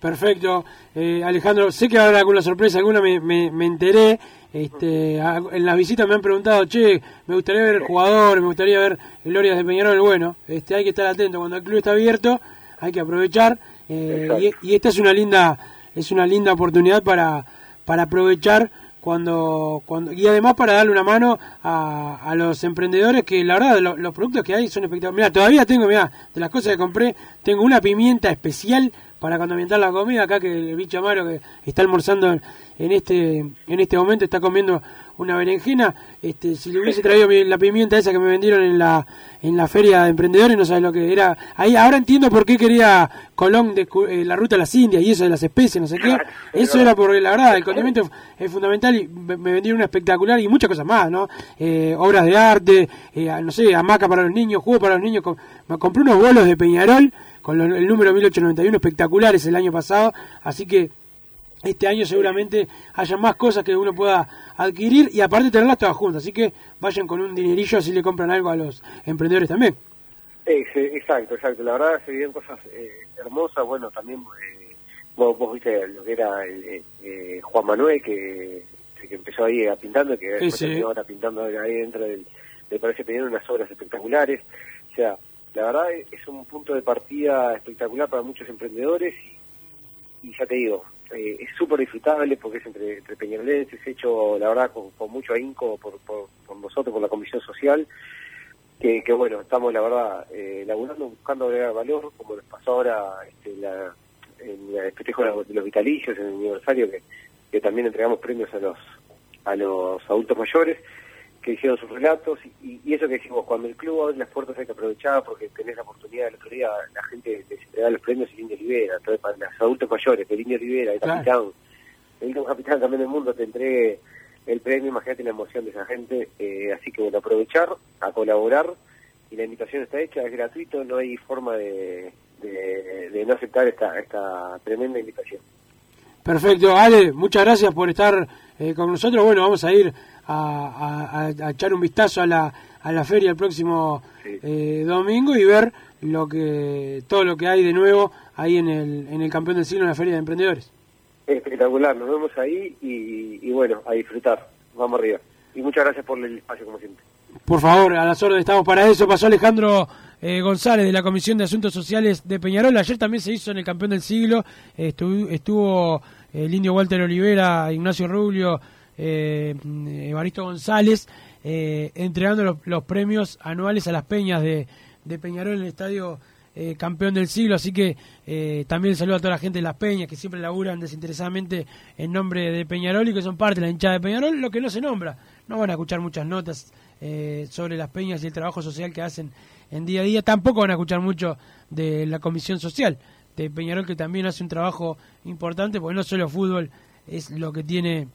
Perfecto. Eh, Alejandro, sé que habrá alguna sorpresa, alguna me, me, me enteré. Este, a- en las visitas me han preguntado, che, me gustaría ver jugadores, me gustaría ver glorias de Peñarol. Bueno, este, hay que estar atento. Cuando el club está abierto, hay que aprovechar. eh, y, y esta es una linda, es una linda oportunidad para, para aprovechar cuando, cuando y además para darle una mano a, a los emprendedores que la verdad lo- los productos que hay son espectaculares. Mira, todavía tengo, mira, de las cosas que compré, tengo una pimienta especial para condimentar la comida acá que el bicho Amaro que está almorzando en- este en este momento está comiendo una berenjena, este si le hubiese traído mi- la pimienta esa que me vendieron en la en la feria de emprendedores no sabes lo que era. Ahí ahora entiendo por qué quería Colón de la ruta a las Indias y eso de las especies, no sé qué. Eso era porque la verdad el condimento es fundamental y me vendieron una espectacular y muchas cosas más, ¿no? Eh, obras de arte, eh, no sé, hamaca para los niños, juego para los niños. Com- me compré unos bolos de Peñarol con lo- el número 1891 espectaculares el año pasado, así que este año seguramente haya más cosas que uno pueda adquirir y aparte tenerlas todas juntas, así que vayan con un dinerillo así le compran algo a los emprendedores también. Ex- Exacto, exacto. La verdad se vivían cosas eh, hermosas. Bueno, también eh, vos, vos viste lo que era el, eh, eh, Juan Manuel, que, que empezó ahí a pintando, que después sí. terminó ahora pintando ahí dentro del, del Parece Peñarol unas obras espectaculares. O sea, la verdad es un punto de partida espectacular para muchos emprendedores y, ya te digo, eh, es súper disfrutable porque es entre, entre peñarolenses, hecho la verdad con, con mucho ahínco por, por, por nosotros, por la Comisión Social que, que bueno, estamos la verdad eh, laburando, buscando agregar valor, como nos pasó ahora este, la, en el festejo de los vitalicios, en el aniversario, que, que también entregamos premios a los a los adultos mayores que hicieron sus relatos y, y eso que decimos, cuando el club abre las puertas hay que aprovechar porque tenés la oportunidad, el otro día la gente les entregaba los premios y Indio Rivera, entonces para los adultos mayores, que el Indio Rivera, el Claro. capitán, el último capitán también del mundo te entregue el premio, imagínate la emoción de esa gente, eh, así que bueno, aprovechar, a colaborar y la invitación está hecha, es gratuito, no hay forma de, de, de no aceptar esta, esta tremenda invitación. Perfecto, Ale, muchas gracias por estar eh, con nosotros. Bueno, vamos a ir a, a- a- a echar un vistazo a la, a la feria el próximo eh, domingo y ver lo que todo lo que hay de nuevo ahí en el, en el campeón del siglo en la feria de emprendedores. Espectacular, nos vemos ahí y, y bueno, a disfrutar. Vamos arriba. Y muchas gracias por el espacio, como siempre. Por favor, a las órdenes estamos para eso. Pasó Alejandro eh, González de la Comisión de Asuntos Sociales de Peñarol. Ayer también se hizo en el campeón del siglo. Estuvo, estuvo el indio Walter Olivera, Ignacio Rubio, eh, Evaristo González, eh, entregando los, premios anuales a las peñas de, Peñarol en el estadio eh, campeón del siglo, así que eh, también saludo a toda la gente de Las Peñas que siempre laburan desinteresadamente en nombre de Peñarol y que son parte de la hinchada de Peñarol, lo que no se nombra. No van a escuchar muchas notas sobre las peñas y el trabajo social que hacen en día a día, tampoco van a escuchar mucho de la comisión social de Peñarol que también hace un trabajo importante, porque no solo fútbol es lo que tiene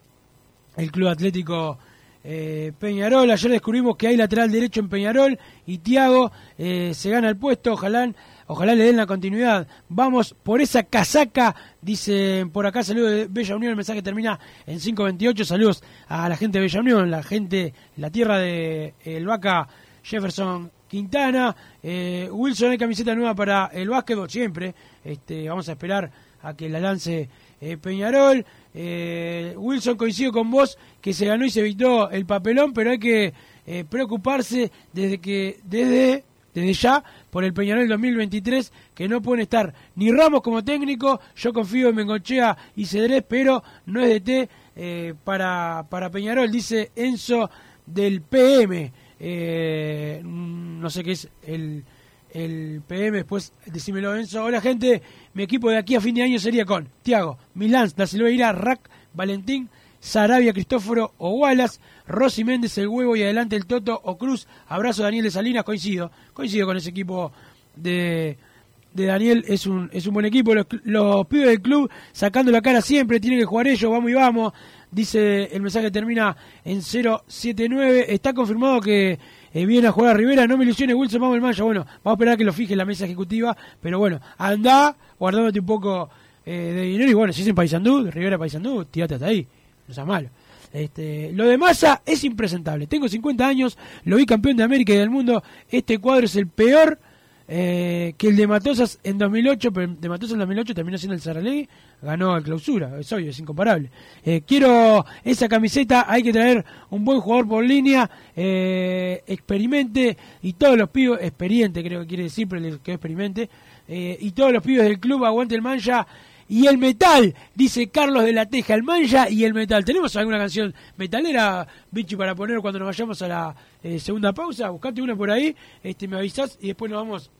el Club Atlético eh, Peñarol. Ayer descubrimos que hay lateral derecho en Peñarol y Tiago eh, se gana el puesto. Ojalá, ojalá le den la continuidad. Vamos por esa casaca, dice por acá. Saludos de Bella Unión. El mensaje termina en 528. Saludos a la gente de Bella Unión, la gente, la tierra de el Vaca Jefferson Quintana. Eh, Wilson, hay camiseta nueva para el básquetbol, siempre. Este, vamos a esperar a que la lance eh, Peñarol. Eh, Wilson, coincido con vos que se ganó y se evitó el papelón, pero hay que eh, preocuparse desde que desde desde ya por el Peñarol 2023 que no pueden estar ni Ramos como técnico, yo confío en Mengochea y Cedrés, pero no es de té eh, para, para Peñarol, dice Enzo del PM. Eh, no sé qué es el, el PM, después decímelo Enzo. Hola gente, mi equipo de aquí a fin de año sería con Tiago, Milán, Da Silveira, Rack, Valentín, Sarabia, Cristóforo o Wallace, Rosy Méndez, el huevo y adelante el Toto o Cruz. Abrazo Daniel de Salinas, coincido, coincido con ese equipo de, de Daniel, es un, es un buen equipo. Los, los pibes del club sacando la cara siempre, tienen que jugar ellos, vamos y vamos. Dice el mensaje termina en 079. Está confirmado que eh, viene a jugar a Rivera. No me ilusiones, Wilson, vamos el mancha. Bueno, vamos a esperar a que lo fije la mesa ejecutiva. Pero bueno, anda guardándote un poco eh, de dinero. Y bueno, si es en Paysandú, Rivera Paysandú, tirate hasta ahí. No sea malo. Este, lo de Massa es impresentable. Tengo 50 años, lo vi campeón de América y del mundo. Este cuadro es el peor eh, que el de Matosas en 2008, pero de Matosas en 2008 terminó siendo el Saralegui, ganó el clausura, es obvio, es incomparable. Eh, quiero esa camiseta, hay que traer un buen jugador por línea, eh, experimente, y todos los pibes, experiente creo que quiere decir, que experimente, eh, y todos los pibes del club, aguante el mancha, y el metal, dice Carlos de la Teja, el mancha y el metal. ¿Tenemos alguna canción metalera, Bichi, para poner cuando nos vayamos a la eh, segunda pausa? Buscate una por ahí, este me avisás y después nos vamos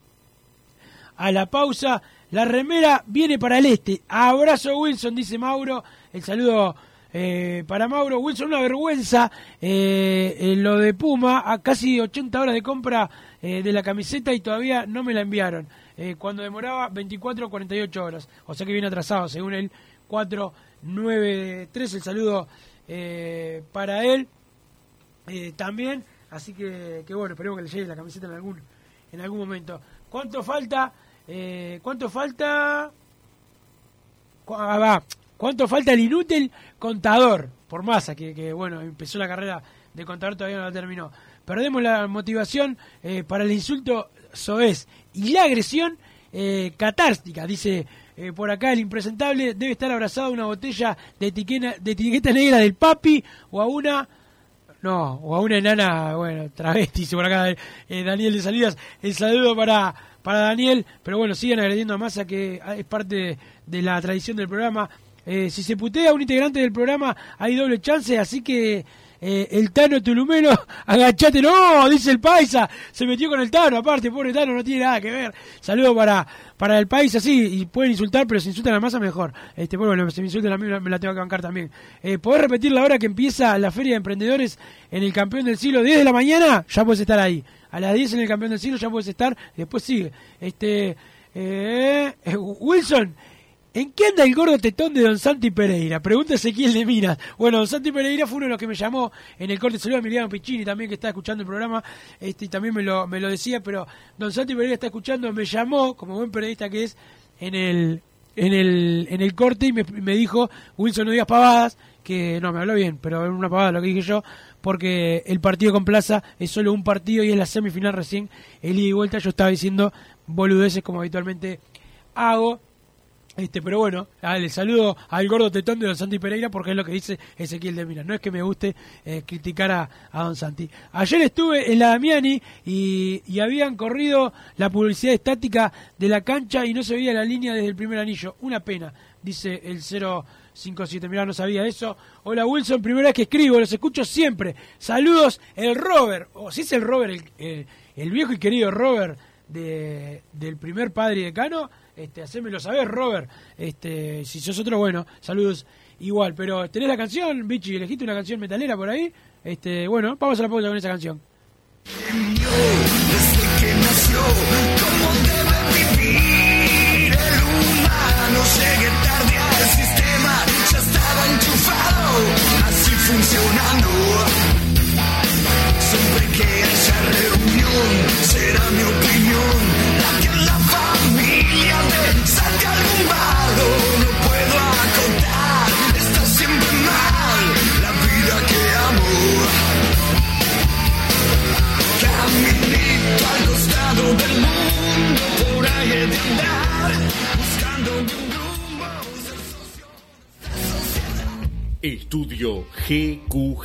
a la pausa. La remera viene para el este. Abrazo Wilson, dice Mauro. El saludo eh, para Mauro. Wilson, una vergüenza eh, eh, lo de Puma. A casi 80 horas de compra de la camiseta y todavía no me la enviaron. Cuando demoraba 24 o 48 horas. O sea que viene atrasado, según el 493. El saludo para él también. Así que, que bueno, esperemos que le llegue la camiseta en algún, en algún momento. ¿Cuánto falta? Eh, ¿Cuánto falta? Ah, va. ¿Cuánto falta el inútil contador? Por masa, que, que, bueno, empezó la carrera de contador, todavía no la terminó. Perdemos la motivación eh, para el insulto soez y la agresión eh, dice eh, por acá el impresentable debe estar abrazado a una botella de etiqueta, de etiqueta negra del papi o a una no, o a una enana, bueno, travesti, por acá Daniel de Salidas. El saludo para, para Daniel, pero bueno, siguen agrediendo a Massa, que es parte de la tradición del programa. Eh, si se putea un integrante del programa, hay doble chance, así que eh, el Tano Tulumeno, agachate, no, dice el Paisa, se metió con el Tano, aparte, pobre Tano, no tiene nada que ver. Saludo para, para el Paisa, sí, y pueden insultar, pero si insultan a Massa, mejor. Este, bueno, si me insultan a mí, me la tengo que bancar también. Eh, ¿Podés repetir la hora que empieza la Feria de Emprendedores en el Campeón del Siglo? 10 de la mañana, ya puedes estar ahí. A las 10 en el Campeón del Siglo ya puedes estar, después sigue. Este, eh, eh, Wilson, ¿En qué anda el gordo tetón de Don Santi Pereira? Pregunta Ezequiel de Minas. Bueno, Don Santi Pereira fue uno de los que me llamó en el corte. Saludos a Emiliano Piccini también que está escuchando el programa. Este, y también me lo, me lo decía, pero Don Santi Pereira está escuchando, me llamó, como buen periodista que es, en el, en el, en el corte y me, me dijo, Wilson, no digas pavadas, que no, me habló bien, pero era una pavada lo que dije yo, porque el partido con Plaza es solo un partido y es la semifinal recién, el ida y vuelta. Yo estaba diciendo boludeces como habitualmente hago. Este, pero bueno, ah, le saludo al gordo tetón de Don Santi Pereira porque es lo que dice Ezequiel de Mina. No es que me guste eh, criticar a, Don Santi. Ayer estuve en la Damiani y, y habían corrido la publicidad estática de la cancha y no se veía la línea desde el primer anillo. Una pena, dice el 057. Mirá, no sabía eso. Hola Wilson, primera vez que escribo, los escucho siempre. Saludos, el Robert, o si es el Robert, el, el- el viejo y querido Robert de, del primer padre y decano, este, hacémelo saber, Robert. Este, si sos otro, bueno, saludos igual. Pero, ¿tenés la canción, Bichi? ¿Elegiste una canción metalera por ahí? Este, bueno, vamos a la pausa con esa canción. Desde que nació,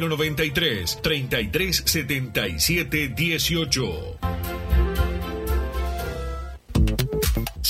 093 3377 18.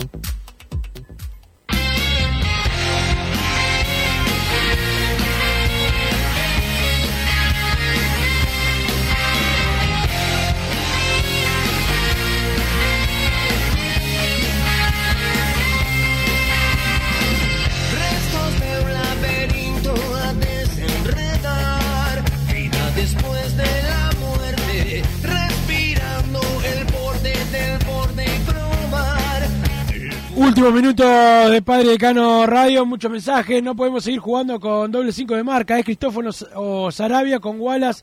Thank you. Último minuto de Padre Decano Radio, muchos mensajes. No podemos seguir jugando con doble 5 de marca. Es Cristófono o Sarabia con Wallace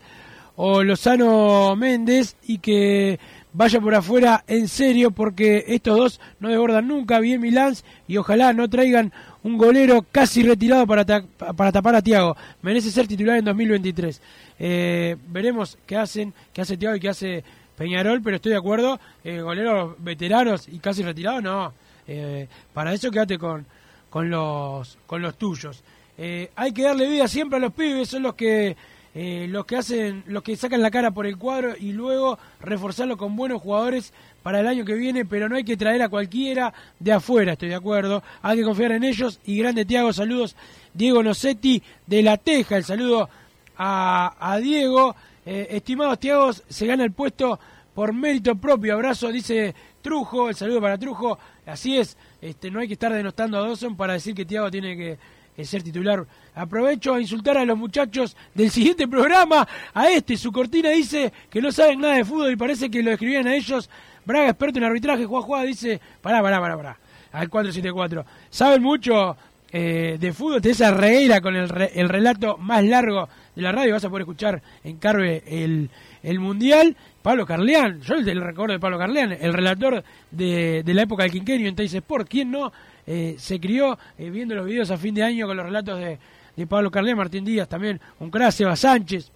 o Lozano Méndez y que vaya por afuera en serio porque estos dos no desbordan nunca. Bien Milán y ojalá no traigan un golero casi retirado para, para tapar a Tiago. Merece ser titular en 2023. Eh, veremos qué hacen, qué hace Tiago y qué hace Peñarol, pero estoy de acuerdo. Eh, goleros veteranos y casi retirados, no. Eh, para eso quédate con, con, los, con los tuyos. Eh, hay que darle vida siempre a los pibes, son los que eh, los que hacen, los que sacan la cara por el cuadro y luego reforzarlo con buenos jugadores para el año que viene, pero no hay que traer a cualquiera de afuera, estoy de acuerdo. Hay que confiar en ellos y grande Tiago, saludos Diego Nocetti de La Teja, el saludo a, a Diego. Estimados Tiago, se gana el puesto por mérito propio. Abrazo, dice Trujo, el saludo para Trujo. Así es, este, no hay que estar denostando a Dawson para decir que Tiago tiene que, ser titular. Aprovecho a insultar a los muchachos del siguiente programa. A este, su cortina dice que no saben nada de fútbol y parece que lo escribían a ellos. Braga, experto en arbitraje, Juan Juan dice, pará, pará, pará, pará. Al 474. ¿Saben mucho eh, de fútbol? Tenés a Regueira con el, re- el relato más largo de la radio. Vas a poder escuchar en Carve el, el Mundial. Pablo Carleán, yo el, recuerdo de Pablo Carleán, el relator de, la época del quinquenio en Teis Sport. ¿Quién no eh, se crió eh, viendo los videos a fin de año con los relatos de, de Pablo Carleán, Martín Díaz también, un crack, Seba Sánchez?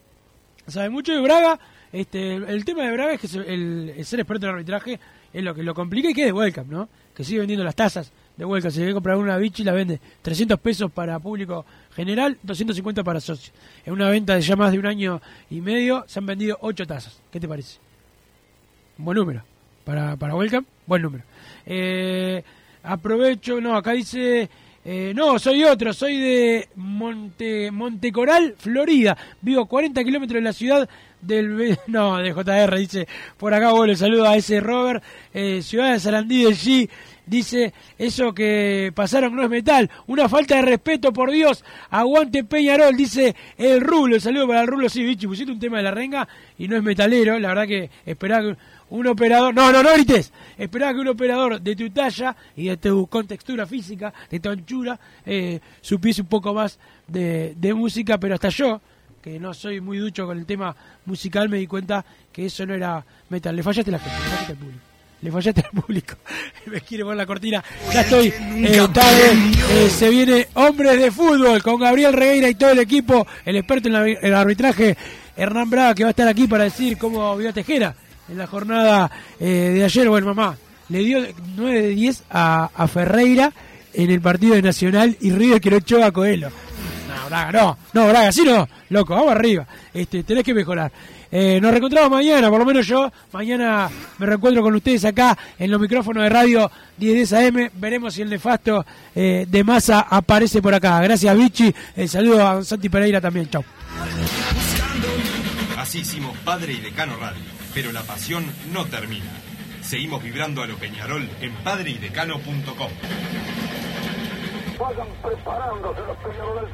sabe mucho de Braga. Este, el, tema de Braga es que el, el ser experto en arbitraje es lo que lo complica y que es de Welcome, ¿no? Que sigue vendiendo las tazas de Welcome. Se quiere comprar una bichi la vende 300 pesos para público general, 250 para socios. En una venta de ya más de un año y medio se han vendido 8 tazas. ¿Qué te parece? Buen número. Para, para Welcome, buen número. Eh, aprovecho, no, acá dice... eh, no, soy otro, soy de Monte Montecoral, Florida. Vivo 40 kilómetros de la ciudad del... No, de JR, dice, por acá le saludo a ese Robert. Eh, ciudad de Sarandí del G, dice, eso que pasaron no es metal. Una falta de respeto, por Dios. Aguante Peñarol, dice el Rulo. El saludo para el Rulo, sí, bichi, pusiste un tema de la renga y no es metalero. La verdad que esperaba que un operador... No, no, no grites. Esperaba que un operador de tu talla y de tu contextura física, de tu anchura, eh, supiese un poco más de, de música, pero hasta yo, que no soy muy ducho con el tema musical, me di cuenta que eso no era metal. Le fallaste la gente, le fallaste al público. Le fallaste al público. me quiere poner la cortina. Ya estoy eh, tarde. Eh, se viene Hombres de Fútbol con Gabriel Regueira y todo el equipo, el experto en la- el arbitraje, Hernán Braga, que va a estar aquí para decir cómo vio a Tejera en la jornada eh, de ayer. Bueno, mamá, le dio 9 de 10 a, a Ferreira en el partido de Nacional y River que lo echó a Coelho. No, Braga, no, no, Braga, así no, loco, vamos arriba. Este, tenés que mejorar. Eh, nos reencontramos mañana, por lo menos yo. Mañana me reencuentro con ustedes acá en los micrófonos de radio 1010 AM. Veremos si el nefasto eh, de masa aparece por acá. Gracias, Vichy. El saludo a Santi Pereira también. Chau. Así hicimos Padre y Decano Radio, pero la pasión no termina. Seguimos vibrando a lo Peñarol en padreidecano.com. Vayan preparándose los peñaroles.